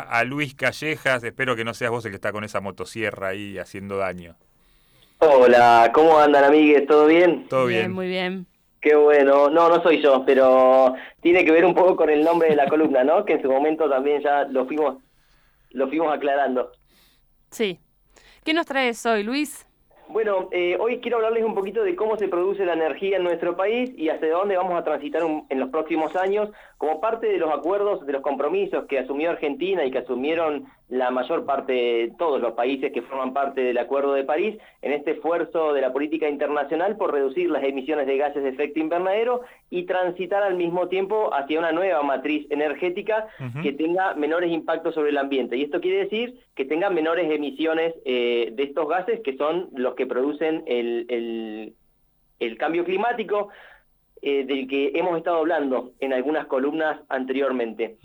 a Luis Callejas. Espero que no seas vos el que está con esa motosierra ahí haciendo daño. Hola, ¿cómo andan amigues? ¿Todo bien? Todo bien. Muy bien. Qué bueno. No, no soy yo, pero tiene que ver un poco con el nombre de la columna, ¿no? Que en su momento también ya lo fuimos, lo fuimos aclarando. Sí. ¿Qué nos traes hoy, Luis? Bueno, eh, hoy quiero hablarles un poquito de cómo se produce la energía en nuestro país y hacia dónde vamos a transitar en los próximos años como parte de los acuerdos, de los compromisos que asumió Argentina y que asumieron la mayor parte de todos los países que forman parte del Acuerdo de París en este esfuerzo de la política internacional por reducir las emisiones de gases de efecto invernadero y transitar al mismo tiempo hacia una nueva matriz energética que tenga menores impactos sobre el ambiente. Y esto quiere decir que tenga menores emisiones eh, de estos gases que son los que producen el, el, cambio climático. Eh, del que hemos estado hablando en algunas columnas anteriormente.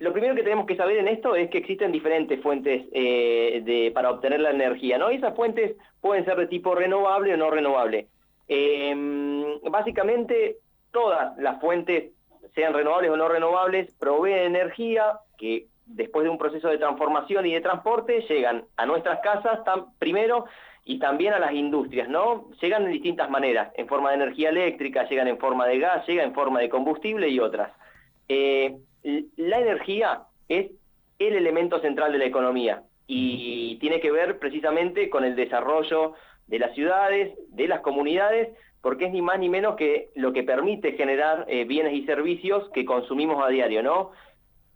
Lo primero que tenemos que saber en esto es que existen diferentes fuentes eh, para obtener la energía, ¿no? Y esas fuentes pueden ser de tipo renovable o no renovable. Em, básicamente, todas las fuentes, sean renovables o no renovables, proveen energía que después de un proceso de transformación y de transporte llegan a nuestras casas primero y también a las industrias, ¿no? Llegan de distintas maneras, en forma de energía eléctrica, llegan en forma de gas, llegan en forma de combustible y otras. Eh, la energía es el elemento central de la economía y tiene que ver precisamente con el desarrollo de las ciudades, de las comunidades, porque es ni más ni menos que lo que permite generar eh, bienes y servicios que consumimos a diario, ¿no?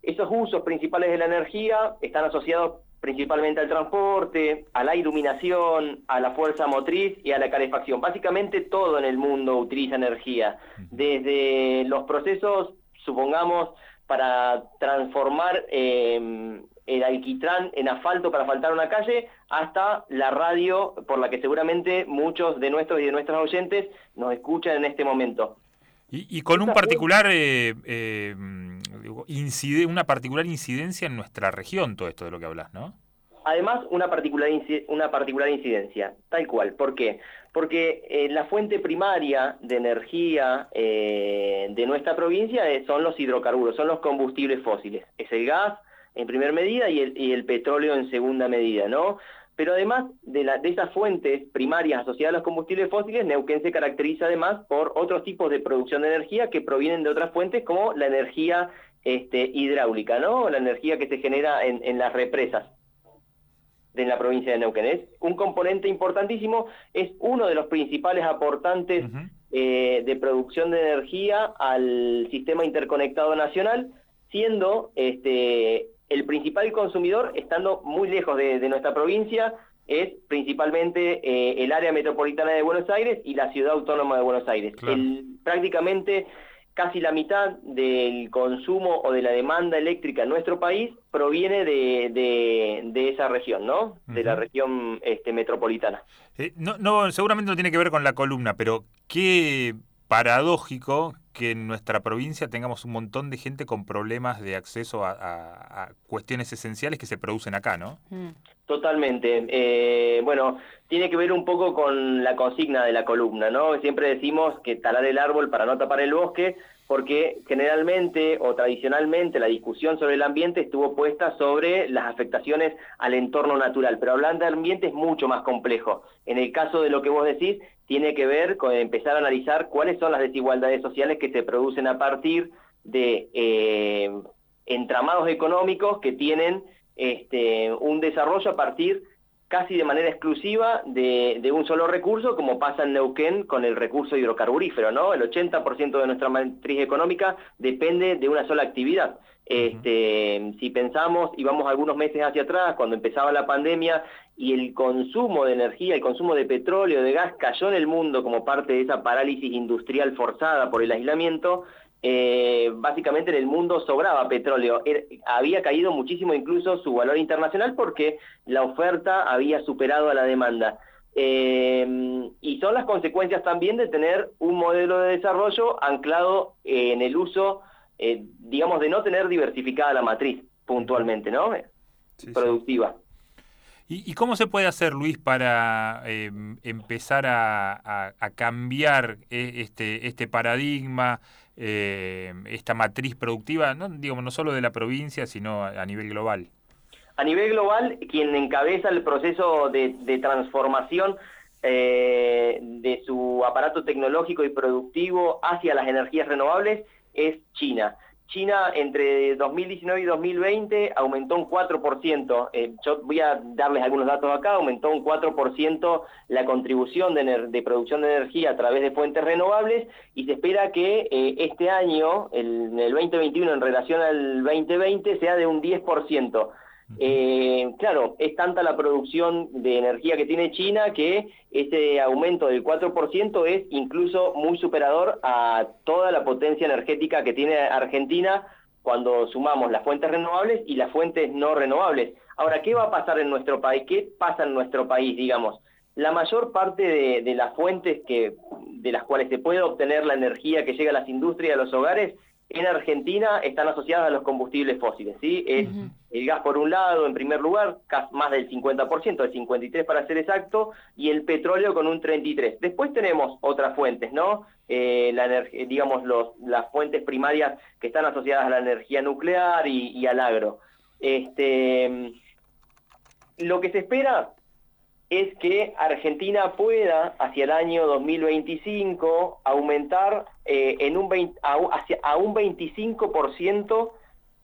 Esos usos principales de la energía están asociados principalmente al transporte, a la iluminación, a la fuerza motriz y a la calefacción. Básicamente todo en el mundo utiliza energía, desde los procesos, supongamos, para transformar em, el alquitrán en asfalto para faltar una calle, hasta la radio por la que seguramente muchos de nuestros y de nuestras oyentes nos escuchan en este momento. Y, con un particular eh, eh, una particular incidencia en nuestra región todo esto de lo que hablas, ¿no? Además, una particular, una particular incidencia, tal cual. ¿Por qué? Porque eh, la fuente primaria de energía eh, de nuestra provincia son los hidrocarburos, son los combustibles fósiles. Es el gas en primera medida y el, petróleo en segunda medida, ¿no? Pero además de, de esas fuentes primarias asociadas a los combustibles fósiles, Neuquén se caracteriza además por otros tipos de producción de energía que provienen de otras fuentes como la energía este, hidráulica, ¿no? La energía que se genera en, en las represas de la provincia de Neuquén. Es un componente importantísimo, es uno de los principales aportantes eh, de producción de energía al sistema interconectado nacional, siendo este, el principal consumidor, estando muy lejos de, nuestra provincia, es principalmente eh, el área metropolitana de Buenos Aires y la ciudad autónoma de Buenos Aires. prácticamente casi la mitad del consumo o de la demanda eléctrica en nuestro país proviene de, de, esa región, ¿no? De la región este, metropolitana. Eh, no, no, seguramente no tiene que ver con la columna, pero qué paradójico que en nuestra provincia tengamos un montón de gente con problemas de acceso a, cuestiones esenciales que se producen acá, ¿no? Mm. Totalmente. Eh, bueno, tiene que ver un poco con la consigna de la columna, ¿no? Siempre decimos que talar el árbol para no tapar el bosque, porque generalmente o tradicionalmente la discusión sobre el ambiente estuvo puesta sobre las afectaciones al entorno natural, pero hablando de ambiente es mucho más complejo. En el caso de lo que vos decís, tiene que ver con empezar a analizar cuáles son las desigualdades sociales que se producen a partir de eh, entramados económicos que tienen este, un desarrollo a partir casi de manera exclusiva de, un solo recurso, como pasa en Neuquén con el recurso hidrocarburífero, ¿no? El 80% de nuestra matriz económica depende de una sola actividad. Este, si pensamos y vamos algunos meses hacia atrás, cuando empezaba la pandemia y el consumo de energía, el consumo de petróleo, de gas cayó en el mundo como parte de esa parálisis industrial forzada por el aislamiento, eh, básicamente en el mundo sobraba petróleo. había caído muchísimo incluso su valor internacional porque la oferta había superado a la demanda. Eh, y son las consecuencias también de tener un modelo de desarrollo anclado en el uso, eh, digamos, de no tener diversificada la matriz puntualmente, ¿no? Productiva. ¿Y, cómo se puede hacer, Luis, para empezar a, cambiar este, este paradigma? esta matriz productiva, no, digamos, no solo de la provincia, sino a, nivel global? A nivel global, quien encabeza el proceso de, de transformación de su aparato tecnológico y productivo hacia las energías renovables es China. China entre 2019 y 2020 aumentó un 4%. Eh, yo voy a darles algunos datos acá. Aumentó un 4% la contribución de, producción de energía a través de fuentes renovables y se espera que eh, este año, el, el 2021 en relación al 2020, sea de un 10%. Eh, claro, es tanta la producción de energía que tiene China que ese aumento del 4% es incluso muy superador a toda la potencia energética que tiene Argentina cuando sumamos las fuentes renovables y las fuentes no renovables. Ahora, ¿qué va a pasar en nuestro país? ¿Qué pasa en nuestro país, digamos? La mayor parte de, de las fuentes que, de las cuales se puede obtener la energía que llega a las industrias a los hogares en Argentina están asociadas a los combustibles fósiles, ¿sí? Es el gas por un lado, en primer lugar, más del 50%, el 53 para ser exacto, y el petróleo con un 33. Después tenemos otras fuentes, ¿no? Eh, la digamos, los, las fuentes primarias que están asociadas a la energía nuclear y, y al agro. Este, lo que se espera es que Argentina pueda, hacia el año 2025, aumentar eh, en un a, hacia, a un 25%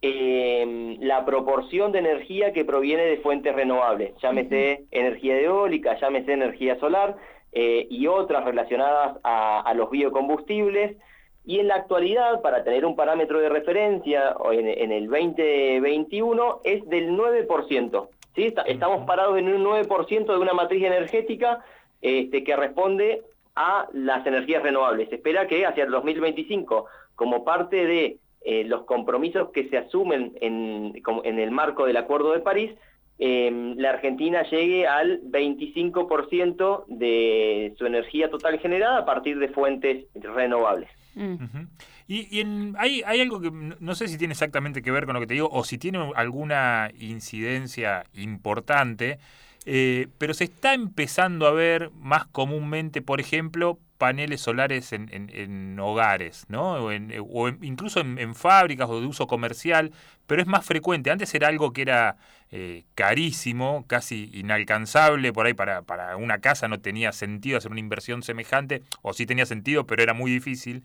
eh, la proporción de energía que proviene de fuentes renovables, llámese energía eólica, llámese energía solar eh, y otras relacionadas a, los biocombustibles. Y en la actualidad, para tener un parámetro de referencia, en, en el 2021 es del 9%. ¿Sí? estamos parados en un 9% de una matriz energética este, que responde a las energías renovables. Se espera que hacia el 2025, como parte de eh, los compromisos que se asumen en, en, el marco del Acuerdo de París, em, la Argentina llegue al 25% de su energía total generada a partir de fuentes renovables. Mm. Y, hay, hay, algo que no sé si tiene exactamente que ver con lo que te digo o si tiene alguna incidencia importante, eh, pero se está empezando a ver más comúnmente, por ejemplo, paneles solares en, en, hogares, ¿no? O, incluso en, fábricas o de uso comercial, pero es más frecuente. Antes era algo que era eh, carísimo, casi inalcanzable, por ahí para, para una casa no tenía sentido hacer una inversión semejante, o sí tenía sentido, pero era muy difícil.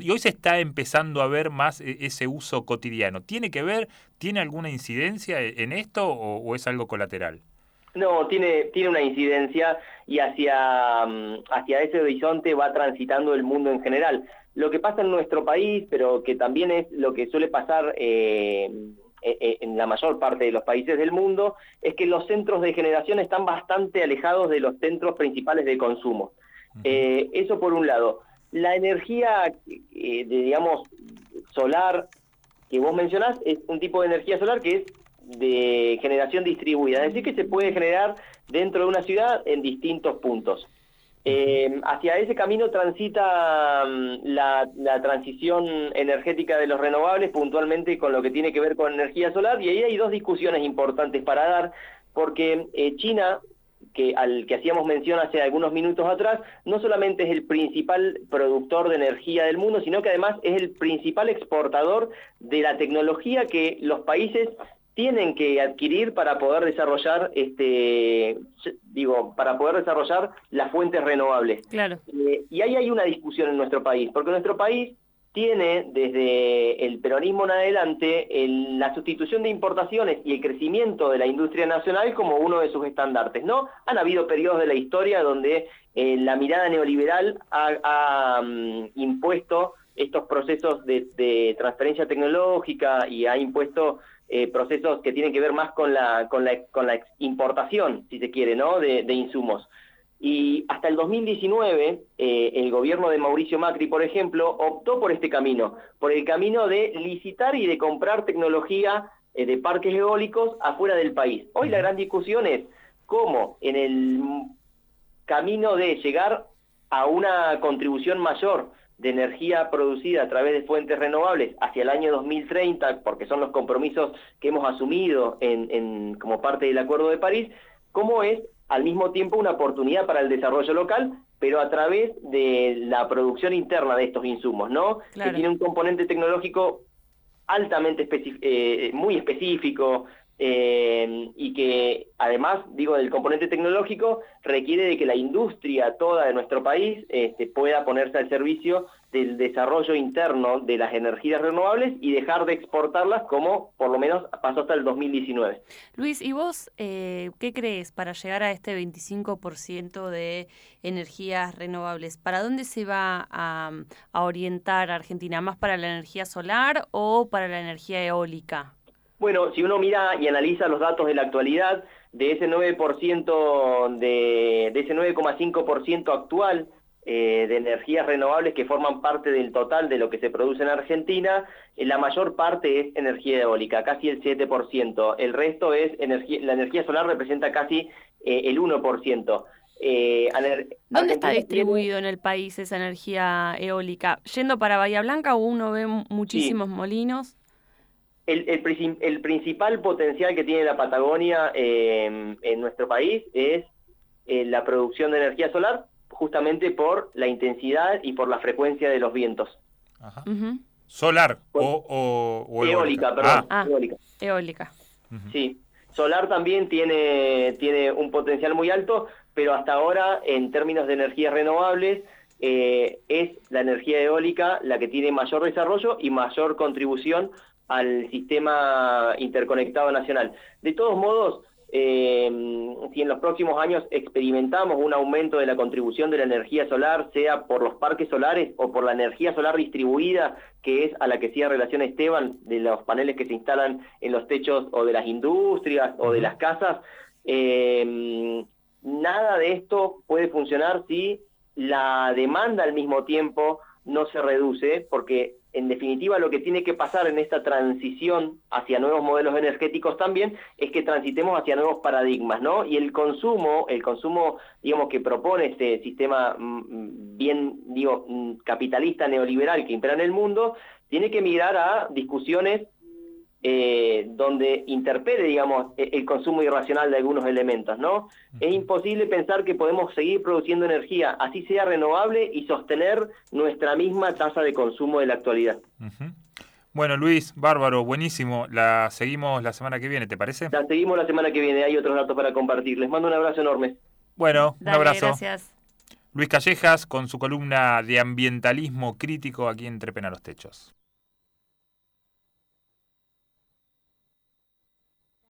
y hoy se está empezando a ver más e, ese uso cotidiano. ¿Tiene que ver, tiene alguna incidencia en esto o es algo colateral? No, tiene, tiene una incidencia y hacia, mm, hacia ese horizonte va transitando el mundo en general. Lo que pasa en nuestro país, pero que también es lo que suele pasar eh, e, e, en la mayor parte de los países del mundo, es que los centros de generación están bastante alejados de los centros principales de consumo. Eh, eso por un lado. La energía, eh, digamos, solar que vos mencionás es un tipo de energía solar que es de generación distribuida, es decir, que se puede generar dentro de una ciudad en distintos puntos. Eh, hacia ese camino transita mm, la, transición energética de los renovables, puntualmente con lo que tiene que ver con energía solar, y ahí hay dos discusiones importantes para dar, porque eh, China, que al que hacíamos mención hace algunos minutos atrás, no solamente es el principal productor de energía del mundo, sino que además es el principal exportador de la tecnología que los países tienen que adquirir para poder desarrollar este digo para poder desarrollar las fuentes renovables. Claro. Eh, y ahí hay una discusión en nuestro país porque nuestro país tiene desde el peronismo en adelante la sustitución de importaciones y el crecimiento de la industria nacional como uno de sus estandartes no han habido periodos de la historia donde eh, la mirada neoliberal ha, mm, impuesto estos procesos de, de transferencia tecnológica y ha impuesto eh, procesos que tienen que ver más con la, con la, con la importación, si se quiere, ¿no? de, insumos. Y hasta el 2019, eh, el gobierno de Mauricio Macri, por ejemplo, optó por este camino, por el camino de licitar y de comprar tecnología eh, de parques eólicos afuera del país. Hoy la gran discusión es cómo en el camino de llegar a una contribución mayor de energía producida a través de fuentes renovables hacia el año 2030, porque son los compromisos que hemos asumido en, como parte del Acuerdo de París, como es al mismo tiempo una oportunidad para el desarrollo local pero a través de la producción interna de estos insumos, ¿no? Que tiene un componente tecnológico altamente eh, muy específico, eh, y que además, digo, del componente tecnológico, requiere de que la industria toda de nuestro país este, pueda ponerse al servicio del desarrollo interno de las energías renovables y dejar de exportarlas como por lo menos pasó hasta el 2019. Luis, ¿y vos eh, qué crees para llegar a este 25% de energías renovables? ¿Para dónde se va a, a orientar Argentina? ¿Más para la energía solar o para la energía eólica? Bueno, si uno mira y analiza los datos de la actualidad, de ese 9%, de, de ese 9,5% actual eh, de energías renovables que forman parte del total de lo que se produce en Argentina, eh, la mayor parte es energía eólica, casi el 7%. El resto es energía, la energía solar representa casi eh, el 1%. ¿Dónde está distribuido en el país esa energía eólica? Yendo para Bahía Blanca, uno ve muchísimos molinos el, principal potencial que tiene la Patagonia em, en nuestro país es eh, la producción de energía solar, justamente por la intensidad y por la frecuencia de los vientos. ¿Solar o, eólica? perdón. Ah. eólica. Eólica. Sí. Solar también tiene, tiene un potencial muy alto, pero hasta ahora, en términos de energías renovables, eh, es la energía eólica la que tiene mayor desarrollo y mayor contribución al sistema interconectado nacional. De todos modos, eh, si en los próximos años experimentamos un aumento de la contribución de la energía solar, sea por los parques solares o por la energía solar distribuida, que es a la que hacía relación Esteban, de los paneles que se instalan en los techos o de las industrias o de las casas, eh, nada de esto puede funcionar si la demanda al mismo tiempo no se reduce, porque en definitiva lo que tiene que pasar en esta transición hacia nuevos modelos energéticos también es que transitemos hacia nuevos paradigmas, ¿no? Y el consumo, el consumo, digamos, que propone este sistema mm, bien, digo, mm, capitalista neoliberal que impera en el mundo, tiene que mirar a discusiones eh, donde interpere, digamos, e-, el consumo irracional de algunos elementos, ¿no? Es imposible pensar que podemos seguir produciendo energía, así sea renovable, y sostener nuestra misma tasa de consumo de la actualidad. Bueno, Luis, bárbaro, buenísimo. La seguimos la semana que viene, ¿te parece? La seguimos la semana que viene, hay otros datos para compartir. Les mando un abrazo enorme. Bueno, un abrazo. Gracias. Luis Callejas con su columna de ambientalismo crítico aquí en Trepena los Techos.